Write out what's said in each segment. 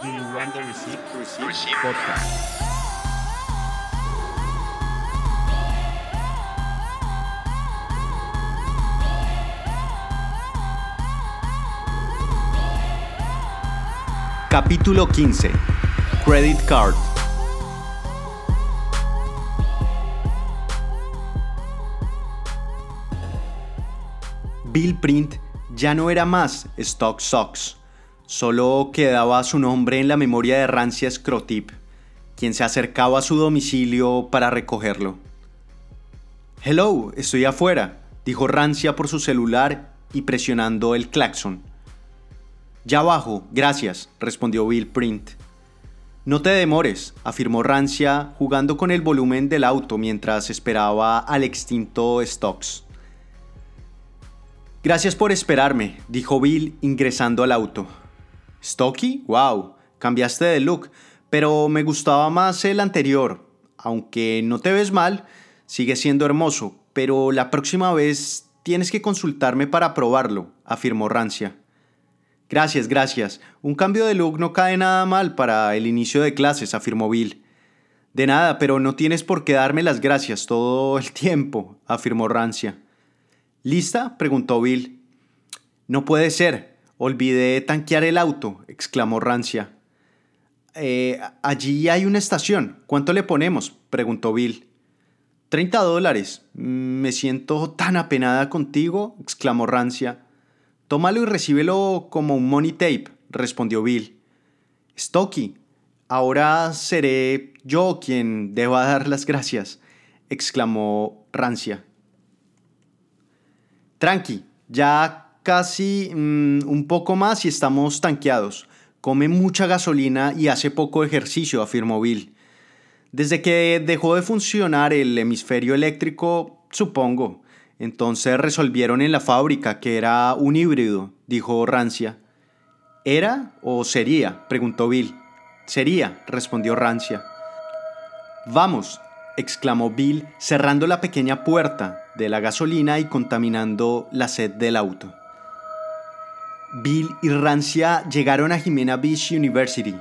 Do you want the receipt? Receipt. Podcast. Capítulo 15. Credit Card. Bill Print ya no era más Stock Socks. Solo quedaba su nombre en la memoria de Rancia Scrotip, quien se acercaba a su domicilio para recogerlo. Hello, estoy afuera, dijo Rancia por su celular y presionando el claxon. Ya bajo, gracias, respondió Bill Print. No te demores, afirmó Rancia, jugando con el volumen del auto mientras esperaba al extinto Stocks. Gracias por esperarme, dijo Bill ingresando al auto. ¿Stocky? ¡Wow! Cambiaste de look, pero me gustaba más el anterior. Aunque no te ves mal, sigue siendo hermoso, pero la próxima vez tienes que consultarme para probarlo, afirmó Rancia. Gracias, gracias. Un cambio de look no cae nada mal para el inicio de clases, afirmó Bill. De nada, pero no tienes por qué darme las gracias todo el tiempo, afirmó Rancia. ¿Lista? preguntó Bill. No puede ser. Olvidé tanquear el auto, exclamó Rancia. Eh, allí hay una estación. ¿Cuánto le ponemos? preguntó Bill. Treinta dólares. Me siento tan apenada contigo, exclamó Rancia. Tómalo y recíbelo como un money tape, respondió Bill. Stocky, ahora seré yo quien deba dar las gracias, exclamó Rancia. Tranqui, ya casi mm, un poco más y estamos tanqueados. Come mucha gasolina y hace poco ejercicio, afirmó Bill. Desde que dejó de funcionar el hemisferio eléctrico, supongo. Entonces resolvieron en la fábrica que era un híbrido, dijo Rancia. ¿Era o sería? preguntó Bill. Sería, respondió Rancia. Vamos, exclamó Bill cerrando la pequeña puerta de la gasolina y contaminando la sed del auto. Bill y Rancia llegaron a Jimena Beach University.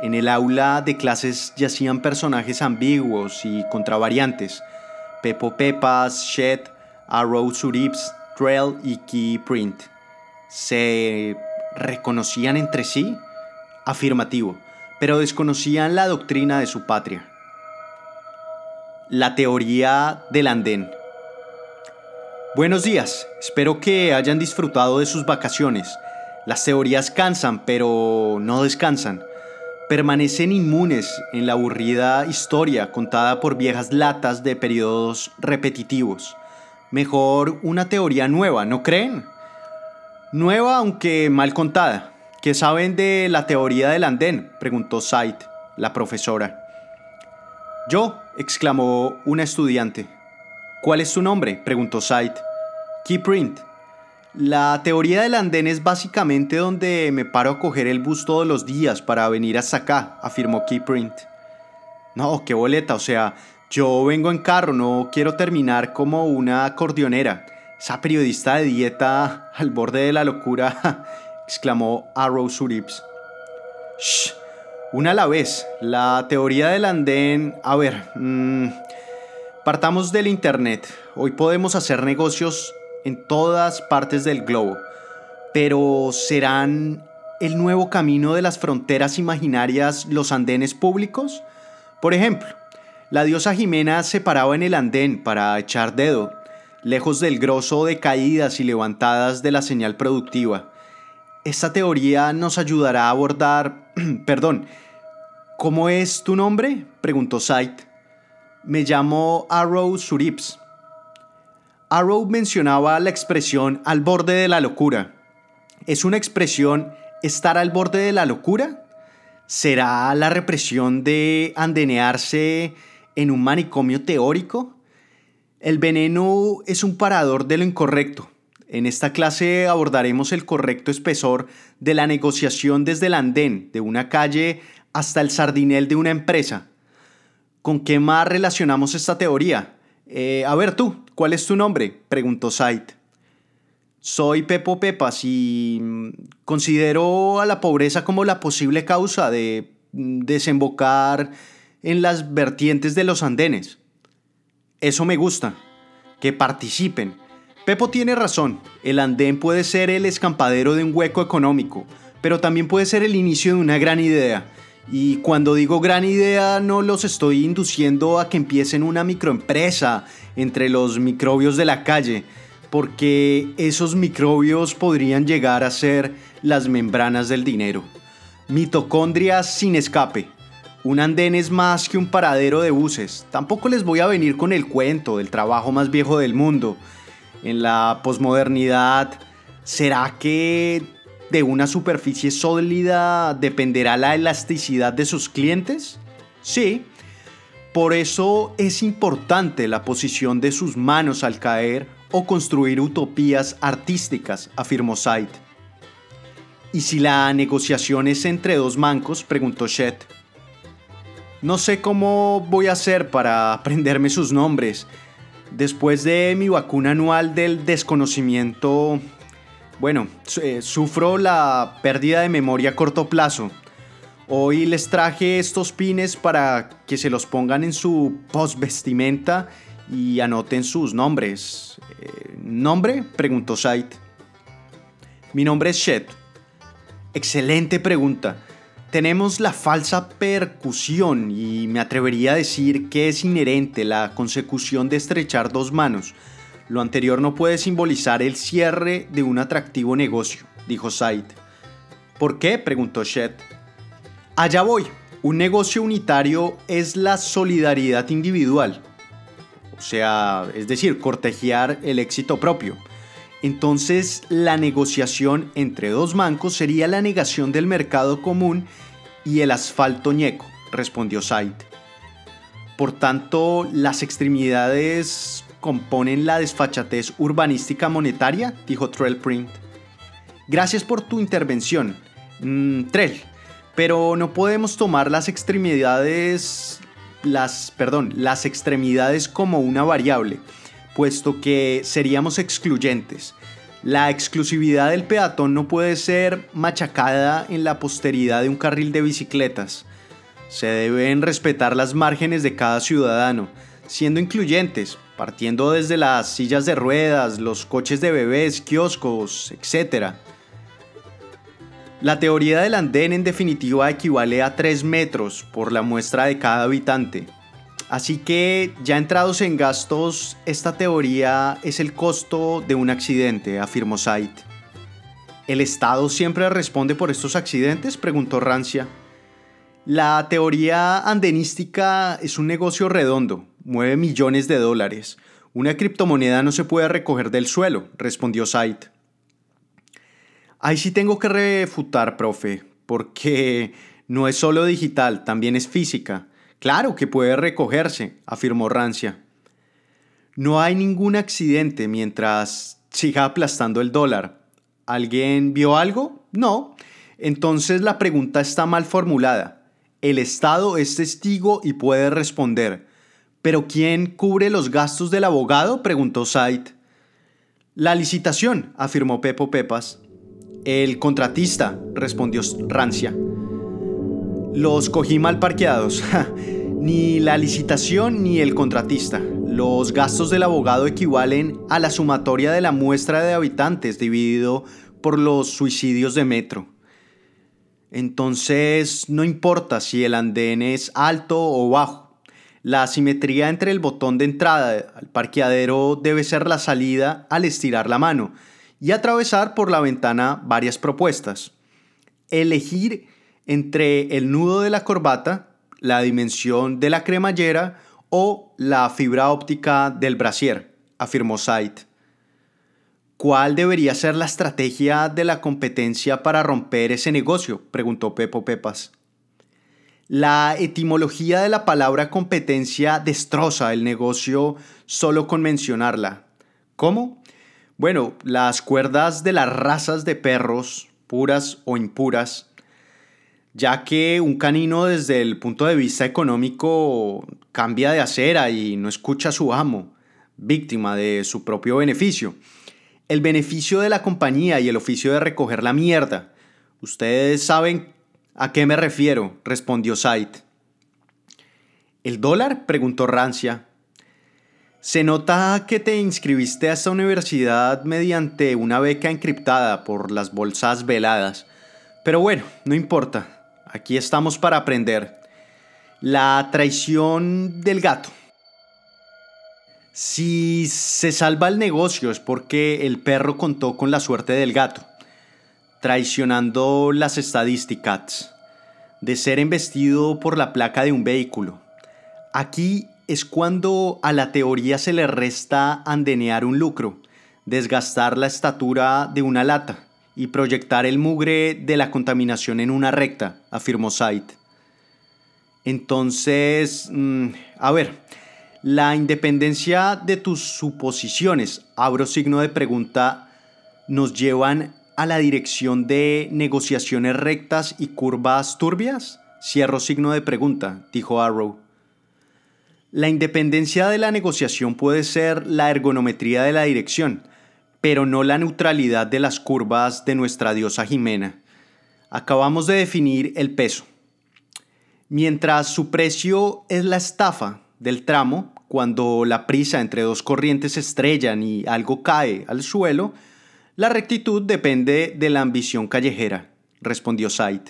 En el aula de clases yacían personajes ambiguos y contravariantes. Pepo Pepas, Shed, Arrow Surips, Trail y Key Print. ¿Se reconocían entre sí? Afirmativo, pero desconocían la doctrina de su patria. La teoría del andén. Buenos días, espero que hayan disfrutado de sus vacaciones. Las teorías cansan, pero no descansan. Permanecen inmunes en la aburrida historia contada por viejas latas de periodos repetitivos. Mejor una teoría nueva, ¿no creen? Nueva aunque mal contada. ¿Qué saben de la teoría del andén? preguntó Said, la profesora. Yo, exclamó una estudiante. ¿Cuál es tu nombre? preguntó Said. Keyprint. La teoría del andén es básicamente donde me paro a coger el bus todos los días para venir hasta acá, afirmó Keyprint. No, qué boleta, o sea, yo vengo en carro, no quiero terminar como una acordeonera. Esa periodista de dieta al borde de la locura, exclamó Arrow Surips. Shh, una a la vez. La teoría del andén. A ver, mm, partamos del Internet. Hoy podemos hacer negocios en todas partes del globo. Pero ¿serán el nuevo camino de las fronteras imaginarias los andenes públicos? Por ejemplo, la diosa Jimena se paraba en el andén para echar dedo, lejos del grosso de caídas y levantadas de la señal productiva. Esta teoría nos ayudará a abordar... Perdón, ¿cómo es tu nombre? preguntó Said. Me llamo Arrow Surips. Arrow mencionaba la expresión al borde de la locura. ¿Es una expresión estar al borde de la locura? ¿Será la represión de andenearse en un manicomio teórico? El veneno es un parador de lo incorrecto. En esta clase abordaremos el correcto espesor de la negociación desde el andén de una calle hasta el sardinel de una empresa. ¿Con qué más relacionamos esta teoría? Eh, a ver tú, ¿cuál es tu nombre? preguntó Said. Soy Pepo Pepas y mm, considero a la pobreza como la posible causa de mm, desembocar en las vertientes de los andenes. Eso me gusta, que participen. Pepo tiene razón, el andén puede ser el escampadero de un hueco económico, pero también puede ser el inicio de una gran idea. Y cuando digo gran idea no los estoy induciendo a que empiecen una microempresa entre los microbios de la calle, porque esos microbios podrían llegar a ser las membranas del dinero. Mitocondrias sin escape. Un andén es más que un paradero de buses. Tampoco les voy a venir con el cuento del trabajo más viejo del mundo. En la posmodernidad, ¿será que de una superficie sólida dependerá la elasticidad de sus clientes? Sí. Por eso es importante la posición de sus manos al caer o construir utopías artísticas, afirmó Said. ¿Y si la negociación es entre dos mancos? preguntó Shed. No sé cómo voy a hacer para aprenderme sus nombres. Después de mi vacuna anual del desconocimiento, bueno, eh, sufro la pérdida de memoria a corto plazo. Hoy les traje estos pines para que se los pongan en su post vestimenta y anoten sus nombres. Eh, ¿Nombre? preguntó Said. Mi nombre es Shed. Excelente pregunta. Tenemos la falsa percusión y me atrevería a decir que es inherente la consecución de estrechar dos manos. Lo anterior no puede simbolizar el cierre de un atractivo negocio, dijo Said. ¿Por qué? preguntó Shed. Allá voy. Un negocio unitario es la solidaridad individual. O sea, es decir, cortejear el éxito propio. Entonces, la negociación entre dos mancos sería la negación del mercado común y el asfalto ñeco, respondió Said. Por tanto, las extremidades componen la desfachatez urbanística monetaria, dijo Trellprint. Gracias por tu intervención, mm, Trell, pero no podemos tomar las extremidades las, perdón, las extremidades como una variable puesto que seríamos excluyentes. La exclusividad del peatón no puede ser machacada en la posteridad de un carril de bicicletas. Se deben respetar las márgenes de cada ciudadano, siendo incluyentes, partiendo desde las sillas de ruedas, los coches de bebés, kioscos, etc. La teoría del andén en definitiva equivale a 3 metros por la muestra de cada habitante. Así que ya entrados en gastos, esta teoría es el costo de un accidente, afirmó Said. ¿El Estado siempre responde por estos accidentes? preguntó Rancia. La teoría andenística es un negocio redondo, mueve millones de dólares. Una criptomoneda no se puede recoger del suelo, respondió Said. Ahí sí tengo que refutar, profe, porque no es solo digital, también es física. Claro que puede recogerse, afirmó Rancia. No hay ningún accidente mientras siga aplastando el dólar. ¿Alguien vio algo? No. Entonces la pregunta está mal formulada. El Estado es testigo y puede responder. ¿Pero quién cubre los gastos del abogado? preguntó Said. La licitación, afirmó Pepo Pepas. El contratista, respondió Rancia. Los cogí mal parqueados. ni la licitación ni el contratista. Los gastos del abogado equivalen a la sumatoria de la muestra de habitantes dividido por los suicidios de metro. Entonces, no importa si el andén es alto o bajo. La simetría entre el botón de entrada al parqueadero debe ser la salida al estirar la mano y atravesar por la ventana varias propuestas. Elegir entre el nudo de la corbata, la dimensión de la cremallera o la fibra óptica del brasier, afirmó Said. ¿Cuál debería ser la estrategia de la competencia para romper ese negocio? preguntó Pepo Pepas. La etimología de la palabra competencia destroza el negocio solo con mencionarla. ¿Cómo? Bueno, las cuerdas de las razas de perros, puras o impuras, ya que un canino desde el punto de vista económico cambia de acera y no escucha a su amo, víctima de su propio beneficio. El beneficio de la compañía y el oficio de recoger la mierda. Ustedes saben a qué me refiero, respondió Said. ¿El dólar? preguntó Rancia. Se nota que te inscribiste a esta universidad mediante una beca encriptada por las bolsas veladas. Pero bueno, no importa. Aquí estamos para aprender. La traición del gato. Si se salva el negocio es porque el perro contó con la suerte del gato, traicionando las estadísticas de ser embestido por la placa de un vehículo. Aquí es cuando a la teoría se le resta andenear un lucro, desgastar la estatura de una lata y proyectar el mugre de la contaminación en una recta, afirmó Said. Entonces, mm, a ver, la independencia de tus suposiciones, abro signo de pregunta, nos llevan a la dirección de negociaciones rectas y curvas turbias? Cierro signo de pregunta, dijo Arrow. La independencia de la negociación puede ser la ergonometría de la dirección, pero no la neutralidad de las curvas de nuestra diosa Jimena. Acabamos de definir el peso. Mientras su precio es la estafa del tramo, cuando la prisa entre dos corrientes estrellan y algo cae al suelo, la rectitud depende de la ambición callejera, respondió Said.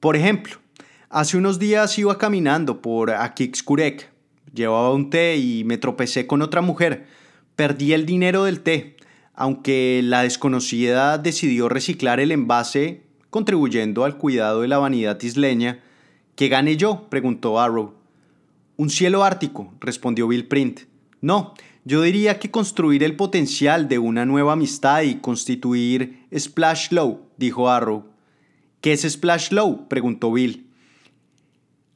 Por ejemplo, Hace unos días iba caminando por Akixkurek. Llevaba un té y me tropecé con otra mujer. Perdí el dinero del té, aunque la desconocida decidió reciclar el envase, contribuyendo al cuidado de la vanidad isleña. ¿Qué gané yo? preguntó Arrow. Un cielo ártico, respondió Bill Print. No, yo diría que construir el potencial de una nueva amistad y constituir Splash Low, dijo Arrow. ¿Qué es Splash Low? preguntó Bill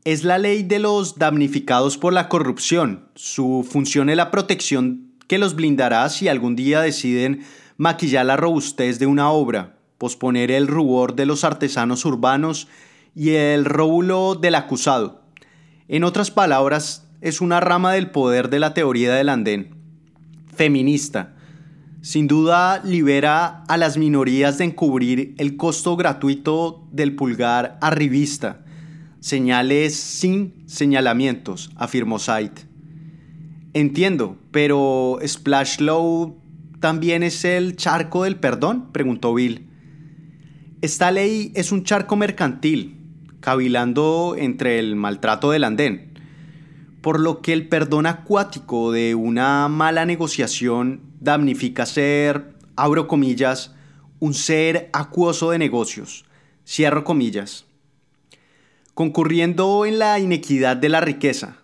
es la ley de los damnificados por la corrupción. Su función es la protección que los blindará si algún día deciden maquillar la robustez de una obra, posponer el rubor de los artesanos urbanos y el róbulo del acusado. En otras palabras, es una rama del poder de la teoría del andén. Feminista. Sin duda libera a las minorías de encubrir el costo gratuito del pulgar arribista Señales sin señalamientos, afirmó Said. Entiendo, pero Splash Low también es el charco del perdón, preguntó Bill. Esta ley es un charco mercantil, cavilando entre el maltrato del andén, por lo que el perdón acuático de una mala negociación damnifica ser, abro comillas, un ser acuoso de negocios, cierro comillas concurriendo en la inequidad de la riqueza,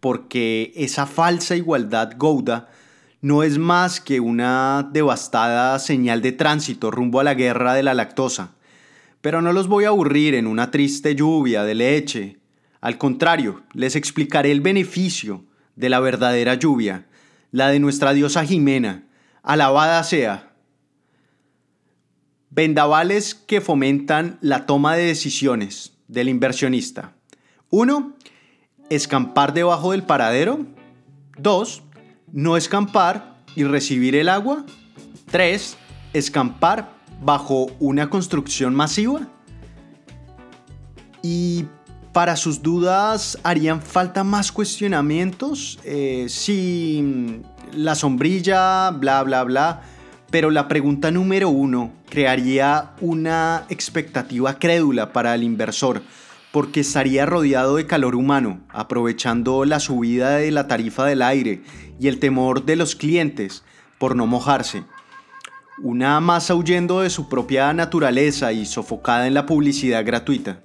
porque esa falsa igualdad gouda no es más que una devastada señal de tránsito rumbo a la guerra de la lactosa. Pero no los voy a aburrir en una triste lluvia de leche. Al contrario, les explicaré el beneficio de la verdadera lluvia, la de nuestra diosa Jimena, alabada sea. Vendavales que fomentan la toma de decisiones, del inversionista. 1. Escampar debajo del paradero. 2. No escampar y recibir el agua. 3. Escampar bajo una construcción masiva. Y para sus dudas, ¿harían falta más cuestionamientos? Eh, si la sombrilla, bla, bla, bla. Pero la pregunta número uno crearía una expectativa crédula para el inversor, porque estaría rodeado de calor humano, aprovechando la subida de la tarifa del aire y el temor de los clientes por no mojarse. Una masa huyendo de su propia naturaleza y sofocada en la publicidad gratuita,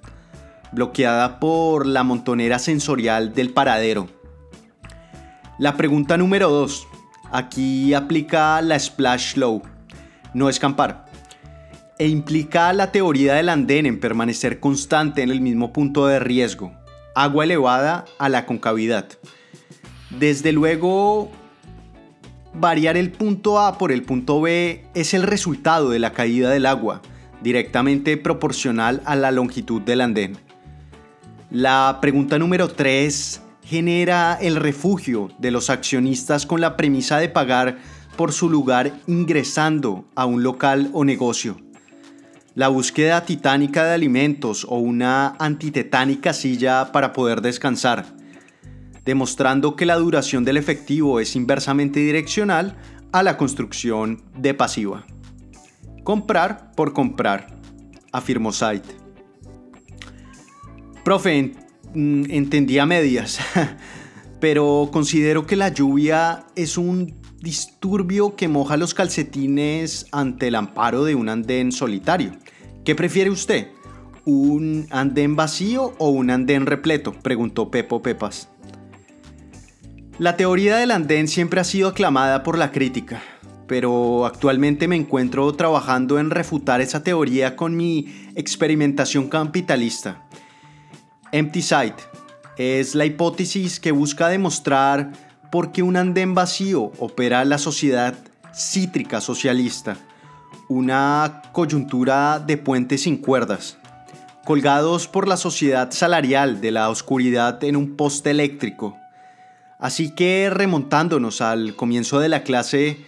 bloqueada por la montonera sensorial del paradero. La pregunta número 2. Aquí aplica la splash low, no escampar, e implica la teoría del andén en permanecer constante en el mismo punto de riesgo, agua elevada a la concavidad. Desde luego, variar el punto A por el punto B es el resultado de la caída del agua, directamente proporcional a la longitud del andén. La pregunta número 3 genera el refugio de los accionistas con la premisa de pagar por su lugar ingresando a un local o negocio. La búsqueda titánica de alimentos o una antitetánica silla para poder descansar, demostrando que la duración del efectivo es inversamente direccional a la construcción de pasiva. Comprar por comprar, afirmó Said. Profe, mm, entendí a medias, pero considero que la lluvia es un disturbio que moja los calcetines ante el amparo de un andén solitario. ¿Qué prefiere usted? ¿Un andén vacío o un andén repleto? preguntó Pepo Pepas. La teoría del andén siempre ha sido aclamada por la crítica, pero actualmente me encuentro trabajando en refutar esa teoría con mi experimentación capitalista. Empty Site es la hipótesis que busca demostrar por qué un andén vacío opera la sociedad cítrica socialista, una coyuntura de puentes sin cuerdas, colgados por la sociedad salarial de la oscuridad en un poste eléctrico. Así que remontándonos al comienzo de la clase,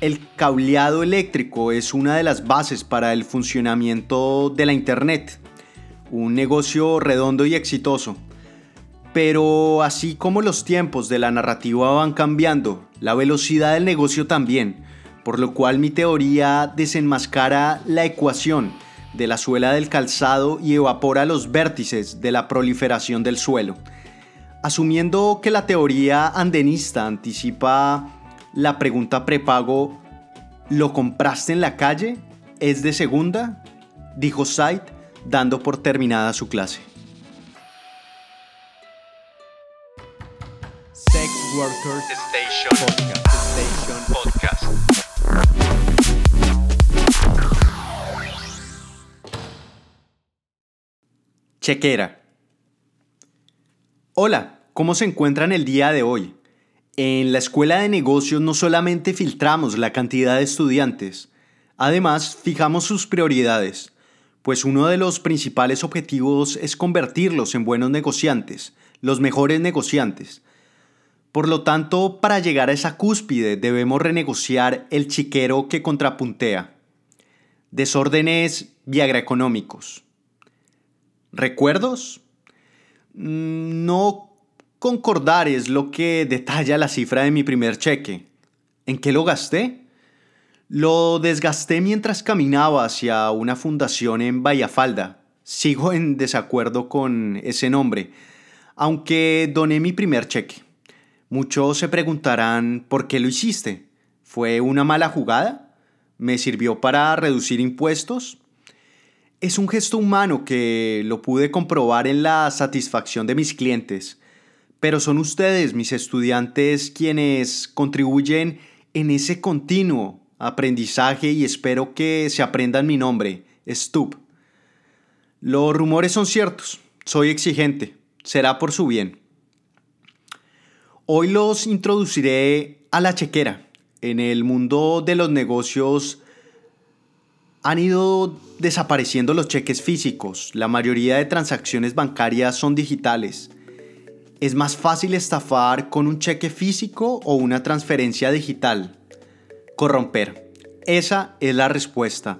el cableado eléctrico es una de las bases para el funcionamiento de la Internet un negocio redondo y exitoso. Pero así como los tiempos de la narrativa van cambiando, la velocidad del negocio también, por lo cual mi teoría desenmascara la ecuación de la suela del calzado y evapora los vértices de la proliferación del suelo. Asumiendo que la teoría andenista anticipa la pregunta prepago, ¿lo compraste en la calle? ¿Es de segunda? Dijo Said dando por terminada su clase. Sex Workers Station Podcast. Chequera. Hola, ¿cómo se encuentran el día de hoy? En la escuela de negocios no solamente filtramos la cantidad de estudiantes, además fijamos sus prioridades pues uno de los principales objetivos es convertirlos en buenos negociantes, los mejores negociantes. Por lo tanto, para llegar a esa cúspide debemos renegociar el chiquero que contrapuntea. Desórdenes viagraeconómicos. ¿Recuerdos? Mm, no concordar es lo que detalla la cifra de mi primer cheque. ¿En qué lo gasté? Lo desgasté mientras caminaba hacia una fundación en Vallafalda. Sigo en desacuerdo con ese nombre, aunque doné mi primer cheque. Muchos se preguntarán por qué lo hiciste. ¿Fue una mala jugada? ¿Me sirvió para reducir impuestos? Es un gesto humano que lo pude comprobar en la satisfacción de mis clientes, pero son ustedes, mis estudiantes, quienes contribuyen en ese continuo aprendizaje y espero que se aprendan mi nombre, Stup. Los rumores son ciertos, soy exigente, será por su bien. Hoy los introduciré a la chequera. En el mundo de los negocios han ido desapareciendo los cheques físicos, la mayoría de transacciones bancarias son digitales. ¿Es más fácil estafar con un cheque físico o una transferencia digital? Corromper. Esa es la respuesta.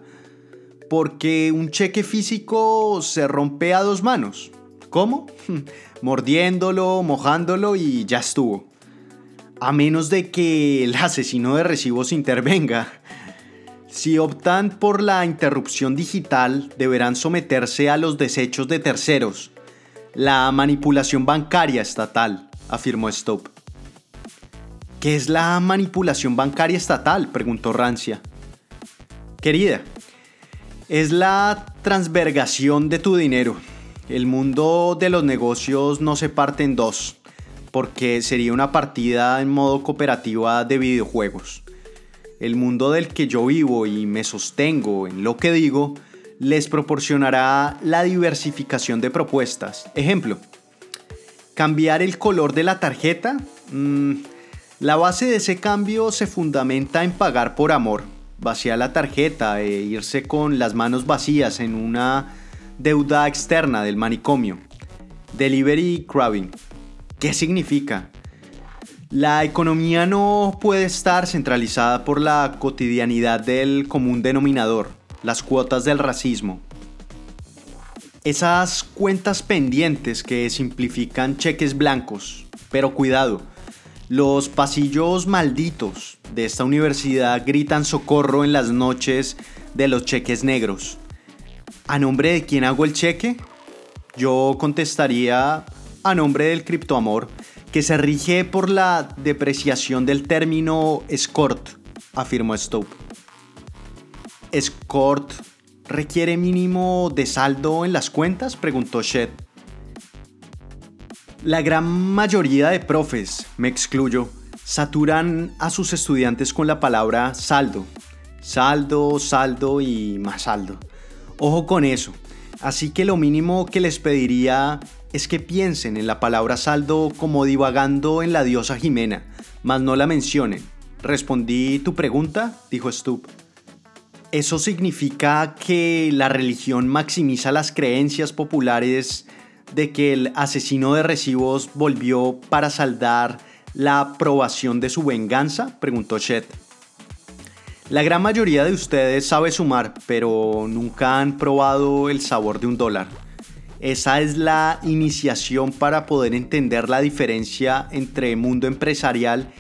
Porque un cheque físico se rompe a dos manos. ¿Cómo? Mordiéndolo, mojándolo y ya estuvo. A menos de que el asesino de recibos intervenga. Si optan por la interrupción digital, deberán someterse a los desechos de terceros. La manipulación bancaria estatal, afirmó Stop. ¿Qué es la manipulación bancaria estatal? preguntó Rancia. Querida, es la transvergación de tu dinero. El mundo de los negocios no se parte en dos, porque sería una partida en modo cooperativa de videojuegos. El mundo del que yo vivo y me sostengo en lo que digo les proporcionará la diversificación de propuestas. Ejemplo, cambiar el color de la tarjeta. Mm, la base de ese cambio se fundamenta en pagar por amor, vaciar la tarjeta e irse con las manos vacías en una deuda externa del manicomio. Delivery crabbing. ¿Qué significa? La economía no puede estar centralizada por la cotidianidad del común denominador, las cuotas del racismo. Esas cuentas pendientes que simplifican cheques blancos. Pero cuidado, los pasillos malditos de esta universidad gritan socorro en las noches de los cheques negros. ¿A nombre de quién hago el cheque? Yo contestaría a nombre del criptoamor, que se rige por la depreciación del término escort, afirmó Stope. ¿Escort requiere mínimo de saldo en las cuentas? preguntó Shed. La gran mayoría de profes, me excluyo, saturan a sus estudiantes con la palabra saldo. Saldo, saldo y más saldo. Ojo con eso. Así que lo mínimo que les pediría es que piensen en la palabra saldo como divagando en la diosa Jimena, mas no la mencionen. ¿Respondí tu pregunta? dijo Stup. Eso significa que la religión maximiza las creencias populares de que el asesino de recibos volvió para saldar la aprobación de su venganza? preguntó Chet. La gran mayoría de ustedes sabe sumar, pero nunca han probado el sabor de un dólar. Esa es la iniciación para poder entender la diferencia entre mundo empresarial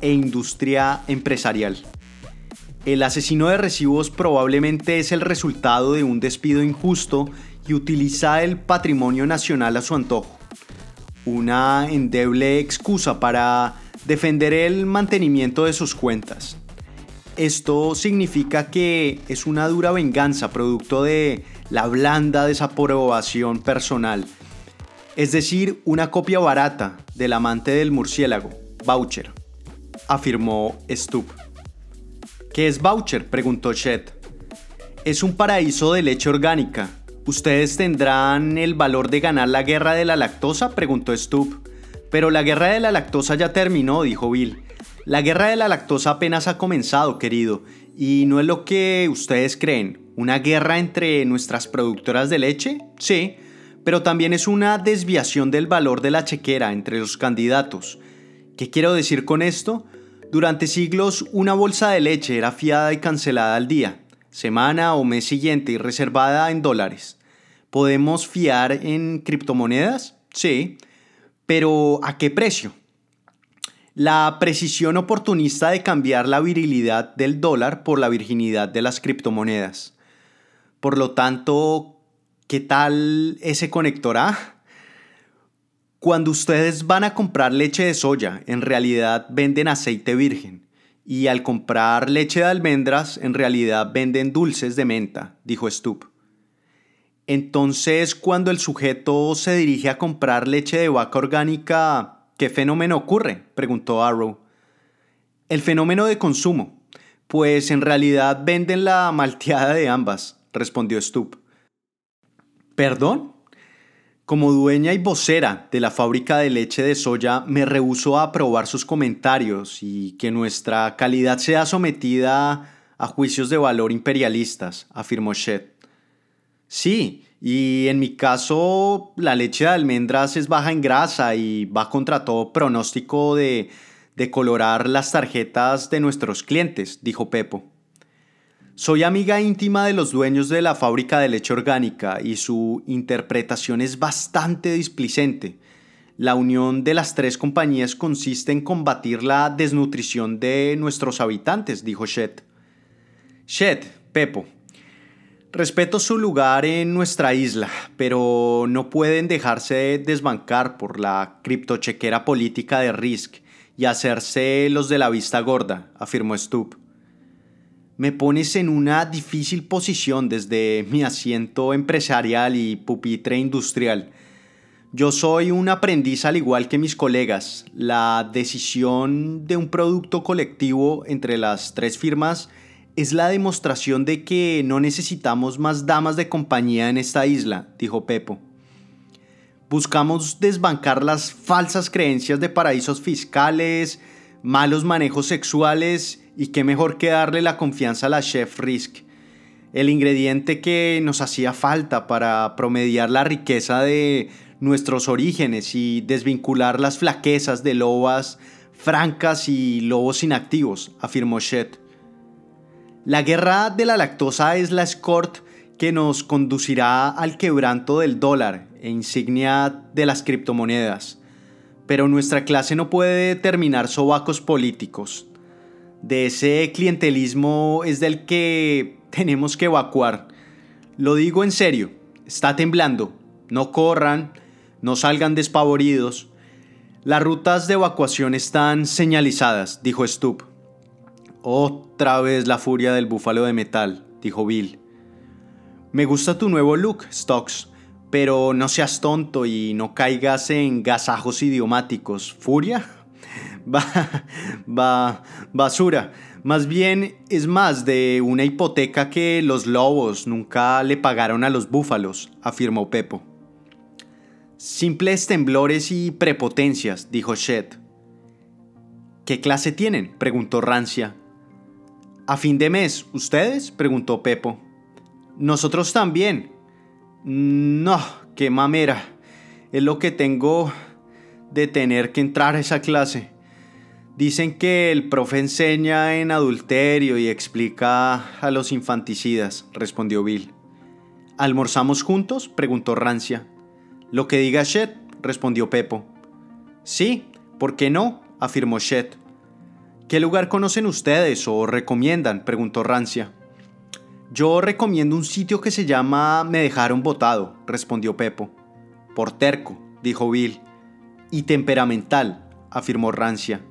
e industria empresarial. El asesino de recibos probablemente es el resultado de un despido injusto y utiliza el patrimonio nacional a su antojo. Una endeble excusa para defender el mantenimiento de sus cuentas. Esto significa que es una dura venganza producto de la blanda desaprobación personal, es decir, una copia barata del amante del murciélago, Voucher, afirmó Stubb. ¿Qué es Voucher? preguntó Chet. Es un paraíso de leche orgánica. ¿Ustedes tendrán el valor de ganar la guerra de la lactosa? preguntó Stubb. Pero la guerra de la lactosa ya terminó, dijo Bill. La guerra de la lactosa apenas ha comenzado, querido, y no es lo que ustedes creen. ¿Una guerra entre nuestras productoras de leche? Sí, pero también es una desviación del valor de la chequera entre los candidatos. ¿Qué quiero decir con esto? Durante siglos una bolsa de leche era fiada y cancelada al día, semana o mes siguiente y reservada en dólares. ¿Podemos fiar en criptomonedas? Sí, pero ¿a qué precio? La precisión oportunista de cambiar la virilidad del dólar por la virginidad de las criptomonedas. Por lo tanto, ¿qué tal ese conector A? Cuando ustedes van a comprar leche de soya, en realidad venden aceite virgen. Y al comprar leche de almendras, en realidad venden dulces de menta, dijo Stup. Entonces, cuando el sujeto se dirige a comprar leche de vaca orgánica, ¿Qué fenómeno ocurre? preguntó Arrow. El fenómeno de consumo. Pues en realidad venden la malteada de ambas, respondió Stup. ¿Perdón? Como dueña y vocera de la fábrica de leche de soya, me rehuso a aprobar sus comentarios y que nuestra calidad sea sometida a juicios de valor imperialistas, afirmó Shed. Sí, y en mi caso, la leche de almendras es baja en grasa y va contra todo pronóstico de, de colorar las tarjetas de nuestros clientes, dijo Pepo. Soy amiga íntima de los dueños de la fábrica de leche orgánica y su interpretación es bastante displicente. La unión de las tres compañías consiste en combatir la desnutrición de nuestros habitantes, dijo Shed. Shed, Pepo, Respeto su lugar en nuestra isla, pero no pueden dejarse desbancar por la criptochequera política de Risk y hacerse los de la vista gorda, afirmó Stubb. Me pones en una difícil posición desde mi asiento empresarial y pupitre industrial. Yo soy un aprendiz al igual que mis colegas. La decisión de un producto colectivo entre las tres firmas es la demostración de que no necesitamos más damas de compañía en esta isla, dijo Pepo. Buscamos desbancar las falsas creencias de paraísos fiscales, malos manejos sexuales y qué mejor que darle la confianza a la chef Risk, el ingrediente que nos hacía falta para promediar la riqueza de nuestros orígenes y desvincular las flaquezas de lobas francas y lobos inactivos, afirmó Shed. La guerra de la lactosa es la escort que nos conducirá al quebranto del dólar e insignia de las criptomonedas. Pero nuestra clase no puede determinar sobacos políticos. De ese clientelismo es del que tenemos que evacuar. Lo digo en serio, está temblando. No corran, no salgan despavoridos. Las rutas de evacuación están señalizadas, dijo Stubb. Otra vez la furia del búfalo de metal, dijo Bill. Me gusta tu nuevo look, Stocks, pero no seas tonto y no caigas en gasajos idiomáticos. ¿Furia? Va, va, basura. Más bien es más de una hipoteca que los lobos nunca le pagaron a los búfalos, afirmó Pepo. Simples temblores y prepotencias, dijo Shed. ¿Qué clase tienen? preguntó Rancia. A fin de mes, ¿ustedes? preguntó Pepo. Nosotros también. No, qué mamera. Es lo que tengo de tener que entrar a esa clase. Dicen que el profe enseña en adulterio y explica a los infanticidas, respondió Bill. ¿Almorzamos juntos? preguntó Rancia. Lo que diga Shed, respondió Pepo. Sí, ¿por qué no? afirmó Shed. ¿Qué lugar conocen ustedes o recomiendan? preguntó Rancia. Yo recomiendo un sitio que se llama Me dejaron botado, respondió Pepo. Por terco, dijo Bill. Y temperamental, afirmó Rancia.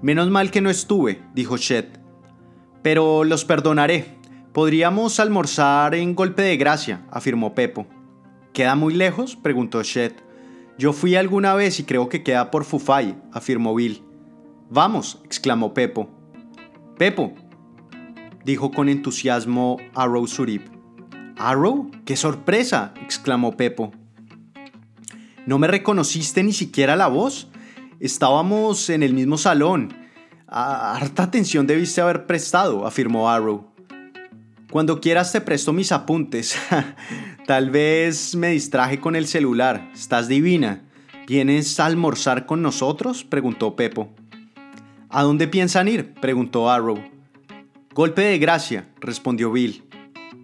Menos mal que no estuve, dijo Shed. Pero los perdonaré. Podríamos almorzar en golpe de gracia, afirmó Pepo. ¿Queda muy lejos? preguntó Shed. Yo fui alguna vez y creo que queda por Fufay, afirmó Bill. Vamos, exclamó Pepo. Pepo, dijo con entusiasmo Arrow Surip. ¿Arrow? ¡Qué sorpresa! exclamó Pepo. ¿No me reconociste ni siquiera la voz? Estábamos en el mismo salón. harta atención debiste haber prestado, afirmó Arrow. Cuando quieras te presto mis apuntes. Tal vez me distraje con el celular. Estás divina. ¿Vienes a almorzar con nosotros? preguntó Pepo. ¿A dónde piensan ir? preguntó Arrow. Golpe de gracia, respondió Bill.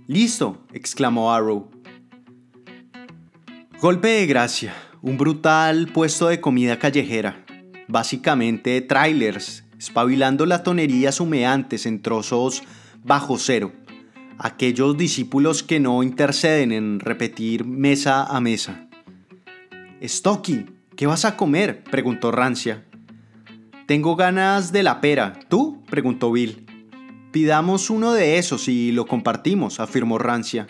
Listo, exclamó Arrow. Golpe de gracia, un brutal puesto de comida callejera. Básicamente trailers, espabilando latonerías humeantes en trozos bajo cero aquellos discípulos que no interceden en repetir mesa a mesa. Stocky, ¿qué vas a comer? preguntó Rancia. Tengo ganas de la pera. ¿Tú? preguntó Bill. Pidamos uno de esos y lo compartimos, afirmó Rancia.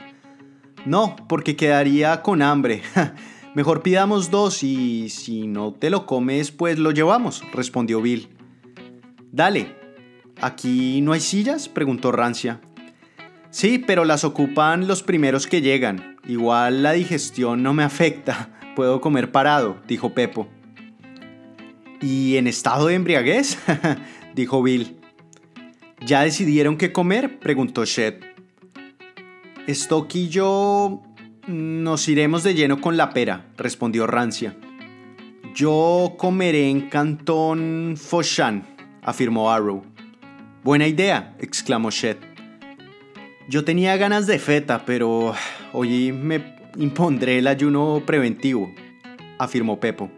No, porque quedaría con hambre. Mejor pidamos dos y si no te lo comes, pues lo llevamos, respondió Bill. Dale. ¿Aquí no hay sillas? preguntó Rancia. Sí, pero las ocupan los primeros que llegan. Igual la digestión no me afecta. Puedo comer parado, dijo Pepo. ¿Y en estado de embriaguez? dijo Bill. ¿Ya decidieron qué comer? preguntó Shed. Stock y yo nos iremos de lleno con la pera, respondió Rancia. Yo comeré en Cantón Foshan, afirmó Arrow. Buena idea, exclamó Shed. Yo tenía ganas de feta, pero hoy me impondré el ayuno preventivo, afirmó Pepo.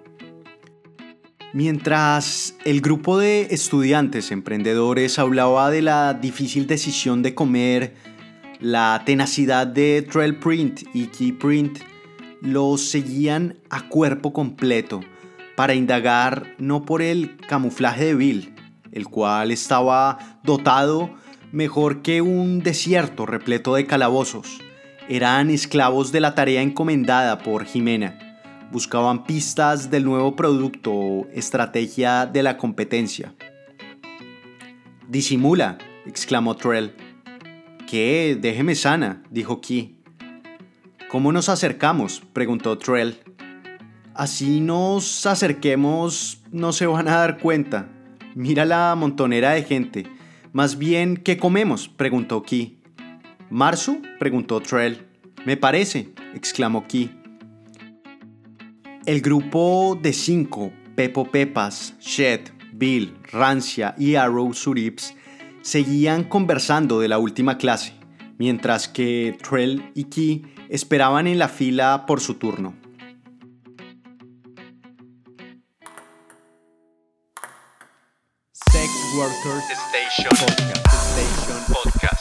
Mientras el grupo de estudiantes emprendedores hablaba de la difícil decisión de comer, la tenacidad de Trail Print y Key Print los seguían a cuerpo completo para indagar no por el camuflaje de Bill, el cual estaba dotado mejor que un desierto repleto de calabozos. Eran esclavos de la tarea encomendada por Jimena. Buscaban pistas del nuevo producto o estrategia de la competencia. Disimula, exclamó Trell. ¿Qué? Déjeme sana, dijo Key. ¿Cómo nos acercamos? preguntó Trell. Así nos acerquemos, no se van a dar cuenta. Mira la montonera de gente. Más bien, ¿qué comemos? preguntó Key. ¿Marsu? preguntó Trell. Me parece, exclamó Key. El grupo de cinco, Pepo Pepas, Shed, Bill, Rancia y Arrow Surips seguían conversando de la última clase, mientras que Trell y Key esperaban en la fila por su turno. Sex Workers Station Podcast. Station Podcast.